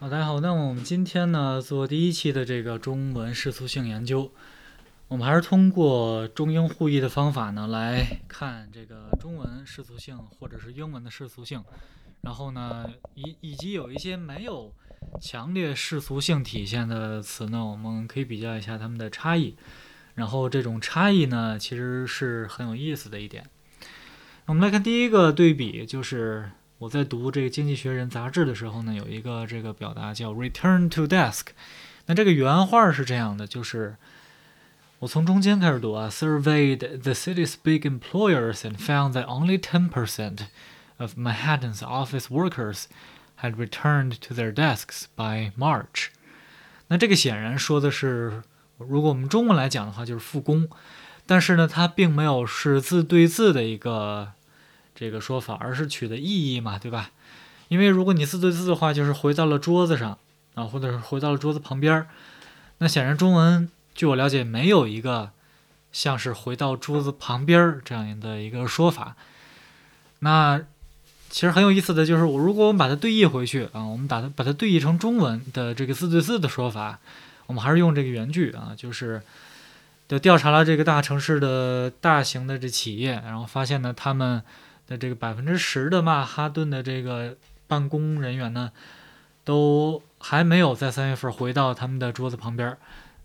好，大家好，那么我们今天呢做第一期的这个中文世俗性研究，我们还是通过中英互译的方法呢来看这个中文世俗性或者是英文的世俗性，然后呢以以及有一些没有强烈世俗性体现的词呢，我们可以比较一下它们的差异，然后这种差异呢其实是很有意思的一点。我们来看第一个对比，就是。我在读这个《经济学人》杂志的时候呢，有一个这个表达叫 “return to desk”。那这个原话是这样的，就是我从中间开始读啊：“surveyed the city's big employers and found that only ten percent of Manhattan's office workers had returned to their desks by March。”那这个显然说的是，如果我们中文来讲的话，就是复工。但是呢，它并没有是字对字的一个。这个说法，而是取的意义嘛，对吧？因为如果你字对字的话，就是回到了桌子上啊，或者是回到了桌子旁边儿。那显然中文，据我了解，没有一个像是回到桌子旁边儿这样的一个说法。那其实很有意思的就是，我如果我们把它对译回去啊，我们把它把它对译成中文的这个字对字的说法，我们还是用这个原句啊，就是就调查了这个大城市的大型的这企业，然后发现呢，他们。的这个百分之十的曼哈顿的这个办公人员呢，都还没有在三月份回到他们的桌子旁边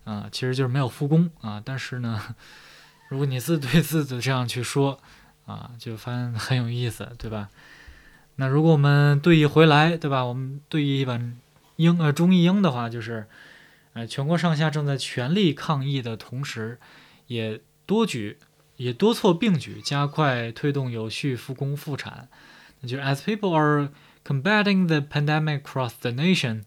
啊，其实就是没有复工啊。但是呢，如果你自对自的这样去说啊，就发现很有意思，对吧？那如果我们对弈回来，对吧？我们对弈一本英呃中译英的话，就是呃全国上下正在全力抗疫的同时，也多举。也多措并举，加快推动有序复工复产。那就 as people are combating the pandemic across the nation,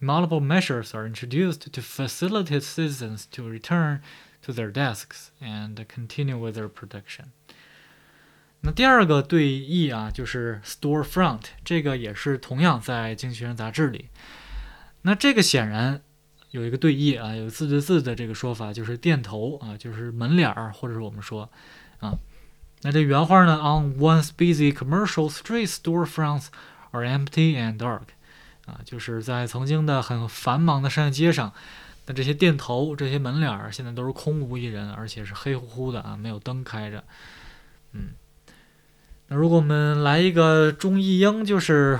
multiple measures are introduced to facilitate citizens to return to their desks and continue with their production。那第二个对译啊，就是 storefront，这个也是同样在《经济学人》杂志里。那这个显然 有一个对译啊，有字对字的这个说法，就是店头啊，就是门脸儿，或者是我们说啊，那这原话呢？On once busy commercial street storefronts are empty and dark，啊，就是在曾经的很繁忙的商业街上，那这些店头、这些门脸儿现在都是空无一人，而且是黑乎乎的啊，没有灯开着。嗯，那如果我们来一个中译英，就是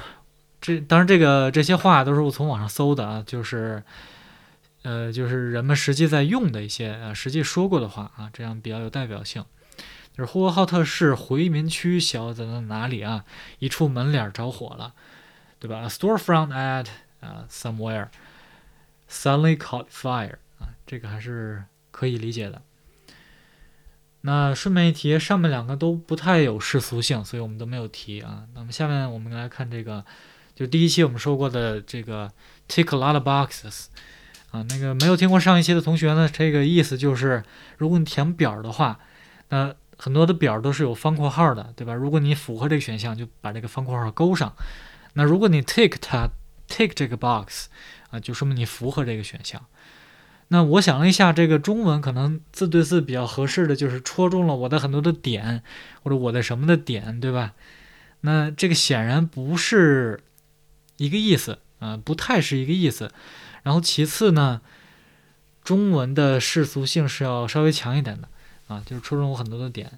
这，当然这个这些话都是我从网上搜的啊，就是。呃，就是人们实际在用的一些啊实际说过的话啊，这样比较有代表性。就是呼和浩特市回民区小在哪里啊？一处门脸着火了，对吧？A storefront at 啊 somewhere suddenly caught fire 啊，这个还是可以理解的。那顺便一提，上面两个都不太有世俗性，所以我们都没有提啊。那么下面我们来看这个，就第一期我们说过的这个 tick a lot of boxes。啊，那个没有听过上一期的同学呢，这个意思就是，如果你填表的话，那很多的表都是有方括号的，对吧？如果你符合这个选项，就把这个方括号勾上。那如果你 tick 它 tick 这个 box 啊，就说明你符合这个选项。那我想了一下，这个中文可能字对字比较合适的就是戳中了我的很多的点，或者我的什么的点，对吧？那这个显然不是一个意思啊，不太是一个意思。然后其次呢，中文的世俗性是要稍微强一点的啊，就是戳中我很多的点。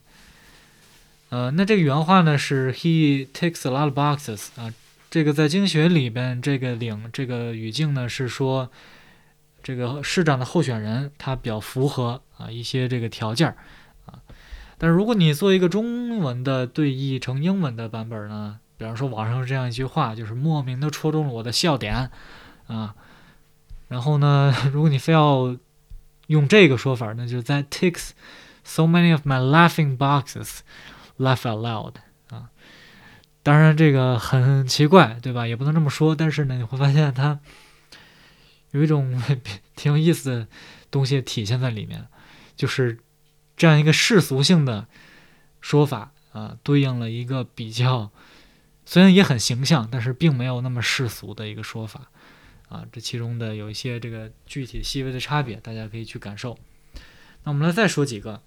呃，那这个原话呢是 He takes a lot of boxes 啊，这个在经学里边这个领这个语境呢是说，这个市长的候选人他比较符合啊一些这个条件啊。但是如果你做一个中文的对译成英文的版本呢，比方说网上这样一句话，就是莫名的戳中了我的笑点啊。然后呢，如果你非要用这个说法，那就是在 ticks so many of my laughing boxes laugh out loud 啊。当然这个很奇怪，对吧？也不能这么说。但是呢，你会发现它有一种 挺有意思的东西体现在里面，就是这样一个世俗性的说法啊，对应了一个比较虽然也很形象，但是并没有那么世俗的一个说法。啊，这其中的有一些这个具体细微的差别，大家可以去感受。那我们来再说几个，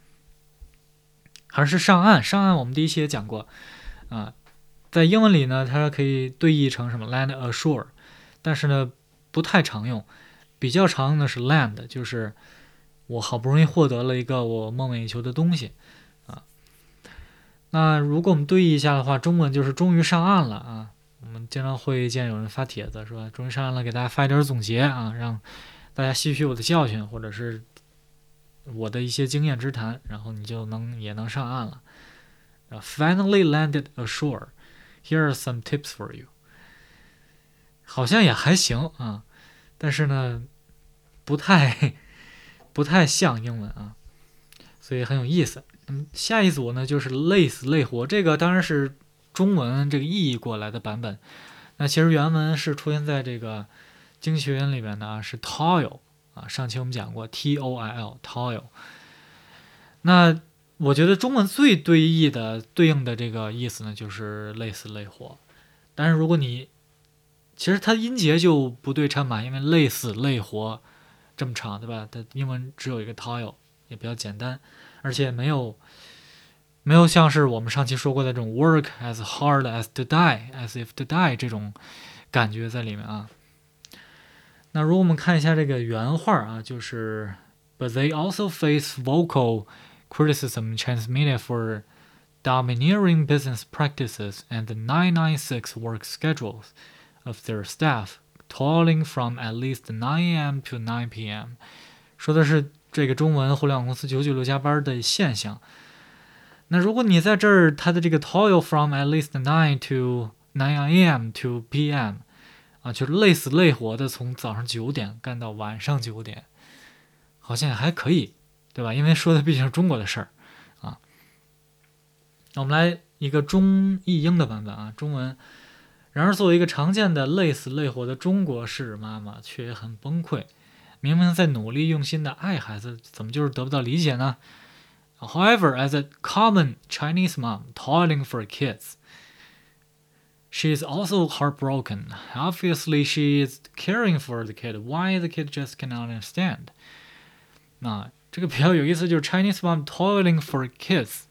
还是上岸。上岸我们第一期也讲过，啊，在英文里呢，它可以对译成什么？Land ashore。但是呢不太常用。比较常用的是 land，就是我好不容易获得了一个我梦寐以求的东西。那如果我们对译一下的话，中文就是终于上岸了啊。我们经常会见有人发帖子说终于上岸了，给大家发一点总结啊，让大家吸取我的教训，或者是我的一些经验之谈，然后你就能也能上岸了。Finally landed ashore. Here are some tips for you. 好像也还行啊，但是呢。不太不太像英文啊，所以很有意思。下一组呢就是累死累活，这个当然是中文这个译译过来的版本。那其实原文是出现在这个经济学院里边的啊，是 toil 啊。上期我们讲过 t o i l toil。那我觉得中文最对译的对应的这个意思呢，就是累死累活。但是如果你其实它音节就不对称嘛，因为累死累活。这么长，对吧？它英文只有一个 toil，也比较简单，而且没有没有像是我们上期说过的这种 work as hard as to die，as if to die 这种感觉在里面啊。那如果我们看一下这个原话啊，就是 But they also face vocal criticism in Chinese media for domineering business practices and the 996 work schedules of their staff. Toiling from at least 9 a.m. to 9 p.m.，说的是这个中文互联网公司九九六加班的现象。 那如果你在这儿，它的这个 toil from at least nine to nine a.m. to p.m. 啊，就累死累活的从早上九点干到晚上九点，好像也还可以，对吧？因为说的毕竟是中国的事儿啊。那我们来一个中译英的版本啊，中文。然而，作为一个常见的累死累活的中国式妈妈，却也很崩溃。明明在努力用心的爱孩子，怎么就是得不到理解呢 ？However, as a common Chinese mom toiling for kids, she is also heartbroken. Obviously, she is caring for the kid. Why the kid just cannot understand? 那这个比较有意思，就是 Chinese mom toiling for kids，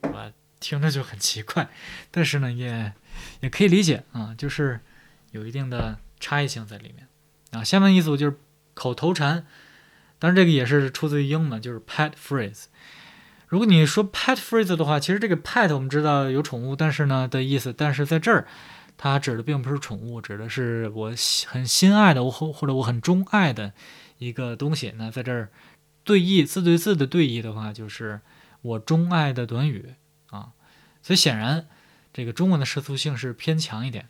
啊，听着就很奇怪，但是呢，也。也可以理解啊，就是有一定的差异性在里面啊。下面一组就是口头禅， 当然这个也是出自于英文，就是 pet phrase。如果你说 pet phrase 的话，其实这个 pet 我们知道有宠物，但是呢的意思，但是在这儿它指的并不是宠物，指的是我很心爱的，我或或者我很钟爱的一个东西。那在这儿对译字对字的对译的话，就是我钟爱的短语啊。所以显然。这个中文的世俗性是偏强一点，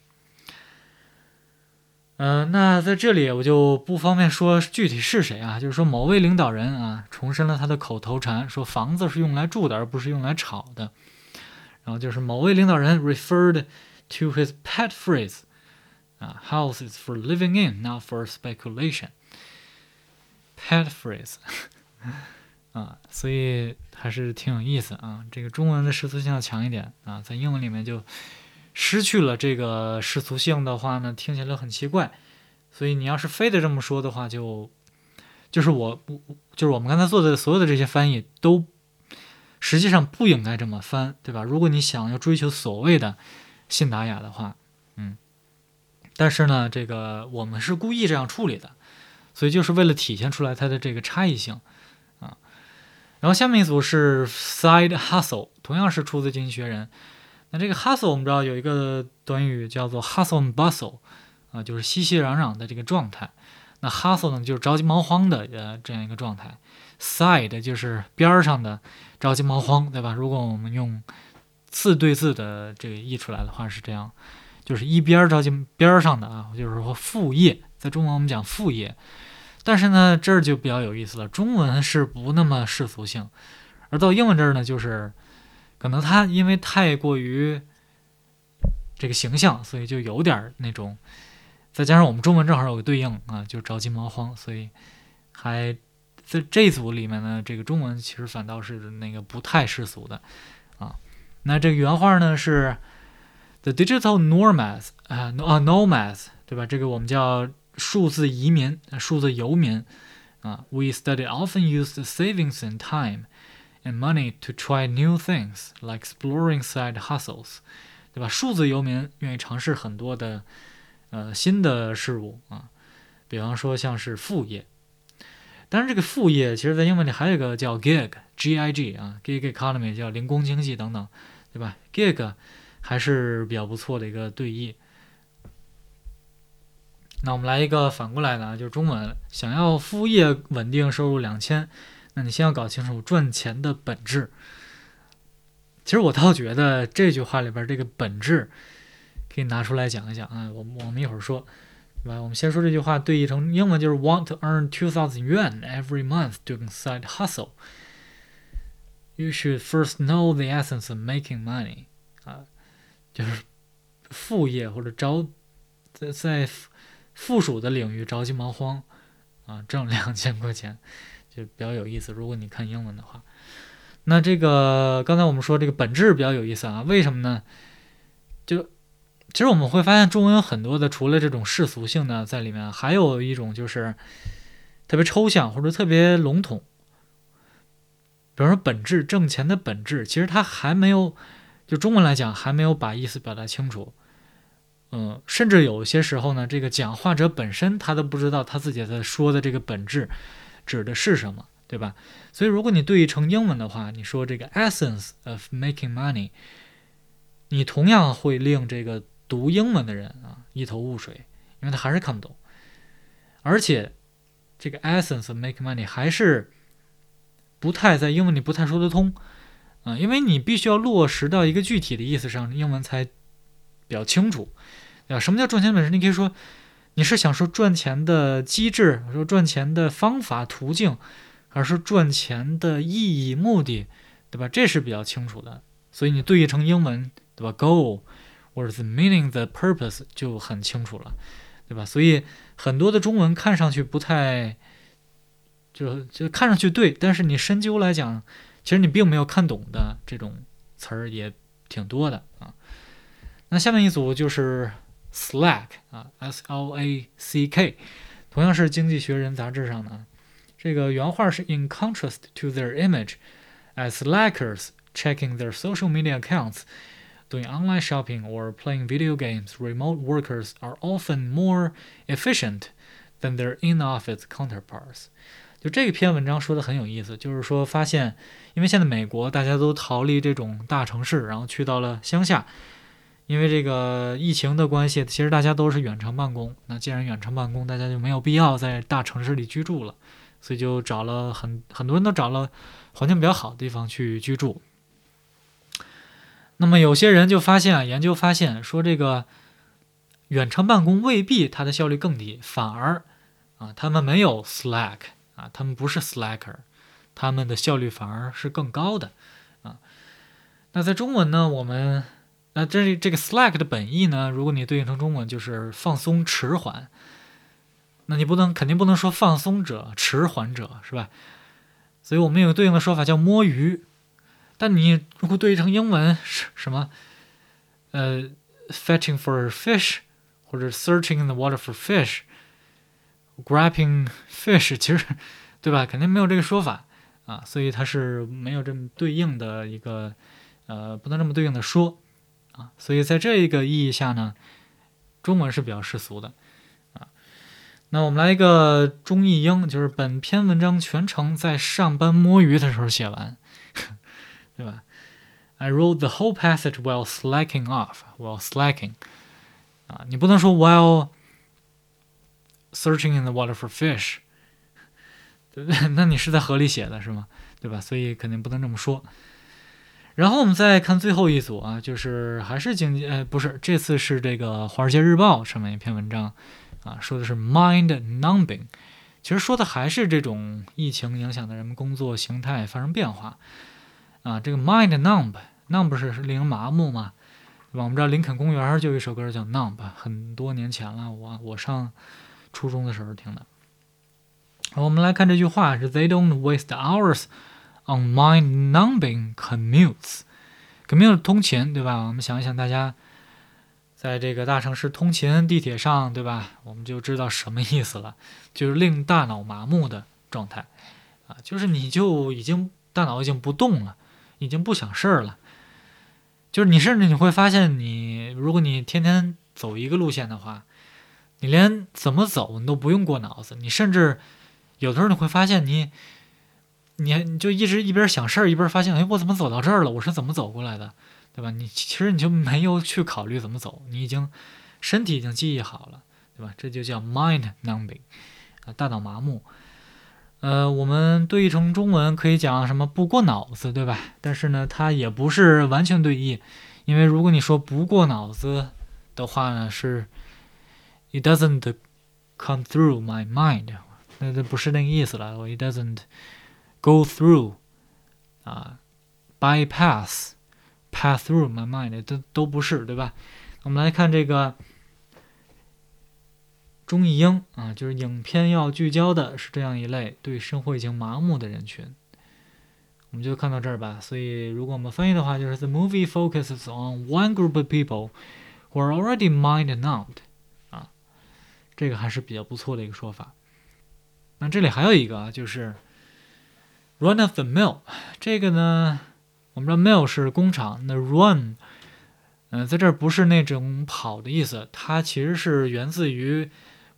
嗯，那在这里我就不方便说具体是谁啊，就是说某位领导人啊，重申了他的口头禅，说房子是用来住的，而不是用来炒的。然后就是某位领导人 referred to his pet phrase，啊，house is for living in，not for speculation。pet phrase。啊，所以还是挺有意思啊。这个中文的世俗性要强一点啊，在英文里面就失去了这个世俗性的话呢，听起来很奇怪。所以你要是非得这么说的话，就就是我，就是我们刚才做的所有的这些翻译都实际上不应该这么翻，对吧？如果你想要追求所谓的信达雅的话，嗯，但是呢，这个我们是故意这样处理的，所以就是为了体现出来它的这个差异性啊。然后下面一组是 side hustle，同样是出自《经济学人》。那这个 hustle 我们知道有一个短语叫做 hustle and bustle，啊，就是熙熙攘攘的这个状态。那 hustle 呢，就是着急忙慌的呃这样一个状态。side 就是边儿上的着急忙慌，对吧？如果我们用字对字的这个译出来的话是这样，就是一边着急边儿上的啊，就是说副业，在中文我们讲副业。但是呢，这儿就比较有意思了。中文是不那么世俗性，而到英文这儿呢，就是可能他因为太过于这个形象，所以就有点那种。再加上我们中文正好有个对应啊，就着急忙慌，所以还在这组里面呢，这个中文其实反倒是那个不太世俗的啊。那这个原话呢是 The digital nomads 啊啊 nomads 对吧？这个我们叫。数字移民，数字游民啊。We study often use the savings and time and money to try new things, like exploring side hustles，对吧？数字游民愿意尝试很多的呃新的事物啊，比方说像是副业。当然，这个副业其实在英文里还有一个叫 gig，G-I-G 啊，gig economy 叫零工经济等等，对吧？gig 还是比较不错的一个对译。那我们来一个反过来的啊，就是中文，想要副业稳定收入两千，那你先要搞清楚赚钱的本质。其实我倒觉得这句话里边这个本质可以拿出来讲一讲啊，我我们一会儿说。对吧？我们先说这句话对译成英文就是 Want to earn two thousand yuan every month doing side hustle. You should first know the essence of making money. 啊，就是副业或者着在在附属的领域着急忙慌啊，挣两千块钱就比较有意思。如果你看英文的话，那这个刚才我们说这个本质比较有意思啊？为什么呢？就其实我们会发现，中文有很多的，除了这种世俗性的在里面，还有一种就是特别抽象或者特别笼统。比如说，本质挣钱的本质，其实它还没有，就中文来讲，还没有把意思表达清楚。嗯，甚至有些时候呢，这个讲话者本身他都不知道他自己在说的这个本质指的是什么，对吧？所以，如果你对译成英文的话，你说这个 essence of making money，你同样会令这个。读英文的人啊，一头雾水，因为他还是看不懂，而且这个 essence of making money 还是不太在英文里不太说得通啊，因为你必须要落实到一个具体的意思上，英文才比较清楚啊。什么叫赚钱本身？你可以说你是想说赚钱的机制，说赚钱的方法途径，还是赚钱的意义目的，对吧？这是比较清楚的，所以你对译成英文，对吧？Goal。或者 the meaning the purpose 就很清楚了，对吧？所以很多的中文看上去不太，就就看上去对，但是你深究来讲，其实你并没有看懂的这种词儿也挺多的啊。那下面一组就是 slack 啊，s l a c k，同样是《经济学人》杂志上的，这个原话是 in contrast to their image as slackers checking their social media accounts。Doing online shopping or playing video games, remote workers are often more efficient than their in-office counterparts. 就这篇文章说的很有意思，就是说发现，因为现在美国大家都逃离这种大城市，然后去到了乡下， 因为这个疫情的关系，其实大家都是远程办公。那既然远程办公，大家就没有必要在大城市里居住了，所以就找了很很多人都找了环境比较好的地方去居住。那么有些人就发现啊，研究发现说这个远程办公未必它的效率更低，反而啊，他们没有 slack 啊，他们不是 slacker，他们的效率反而是更高的啊。那在中文呢，我们那这这个 slack 的本意呢，如果你对应成中文就是放松、迟缓，那你不能肯定不能说放松者、迟缓者是吧？所以我们有对应的说法叫摸鱼。但你如果对应成英文是什么？呃，fetching for fish，或者 searching in the water for fish，grabbing fish，其实对吧？肯定没有这个说法啊，所以它是没有这么对应的一个呃，不能这么对应的说啊。所以在这一个意义下呢，中文是比较世俗的啊。那我们来一个中译英，就是本篇文章全程在上班摸鱼的时候写完。对吧？I wrote the whole passage while slacking off, while slacking，啊，你不能说 while searching in the water for fish，对不对？那你是在河里写的是吗？对吧？所以肯定不能这么说。然后我们再看最后一组啊，就是还是经济，呃，不是，这次是这个《华尔街日报》上面一篇文章啊，说的是 mind numbing，其实说的还是这种疫情影响的人们工作形态发生变化。啊，这个 mind numb，numb 是是令人麻木嘛，我们知道林肯公园就有一首歌叫 numb，很多年前了，我我上初中的时候听的。我们来看这句话是 They don't waste hours on mind numbing commutes。commute 通勤，对吧？我们想一想，大家在这个大城市通勤地铁上，对吧？我们就知道什么意思了，就是令大脑麻木的状态啊，就是你就已经大脑已经不动了。已经不想事儿了，就是你甚至你会发现，你如果你天天走一个路线的话，你连怎么走你都不用过脑子，你甚至有的时候你会发现你，你你就一直一边想事儿一边发现，哎，我怎么走到这儿了？我是怎么走过来的，对吧？你其实你就没有去考虑怎么走，你已经身体已经记忆好了，对吧？这就叫 mind numbing，啊，大脑麻木。呃，我们对译成中文可以讲什么不过脑子，对吧？但是呢，它也不是完全对译，因为如果你说不过脑子的话呢，是 it doesn't come through my mind，那这不是那个意思了。it doesn't go through 啊，bypass pass through my mind，都都不是，对吧？我们来看这个。中译英啊，就是影片要聚焦的是这样一类对生活已经麻木的人群。我们就看到这儿吧。所以，如果我们翻译的话，就是 The movie focuses on one group of people who are already mind-numbed。啊，这个还是比较不错的一个说法。那这里还有一个啊，就是 run of the mill。这个呢，我们知道 mill 是工厂，那 run，嗯，在这儿不是那种跑的意思，它其实是源自于。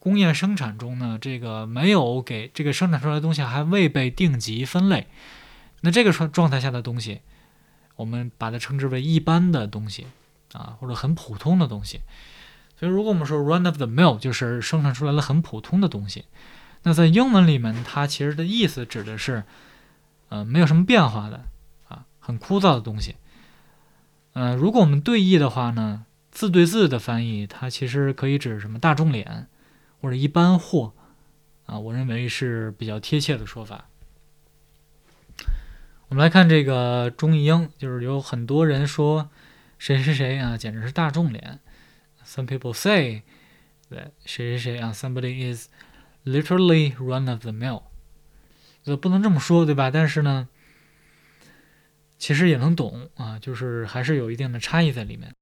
工业生产中呢，这个没有给这个生产出来的东西还未被定级分类，那这个状状态下的东西，我们把它称之为一般的东西啊，或者很普通的东西。所以，如果我们说 run of the mill 就是生产出来了很普通的东西，那在英文里面，它其实的意思指的是，呃，没有什么变化的啊，很枯燥的东西。呃，如果我们对译的话呢，字对字的翻译，它其实可以指什么大众脸。或者一般货，啊，我认为是比较贴切的说法。我们来看这个中译英，就是有很多人说谁谁谁啊，简直是大众脸。Some people say that 谁谁谁啊，somebody is literally run of the mill。不能这么说，对吧？但是呢，其实也能懂啊，就是还是有一定的差异在里面。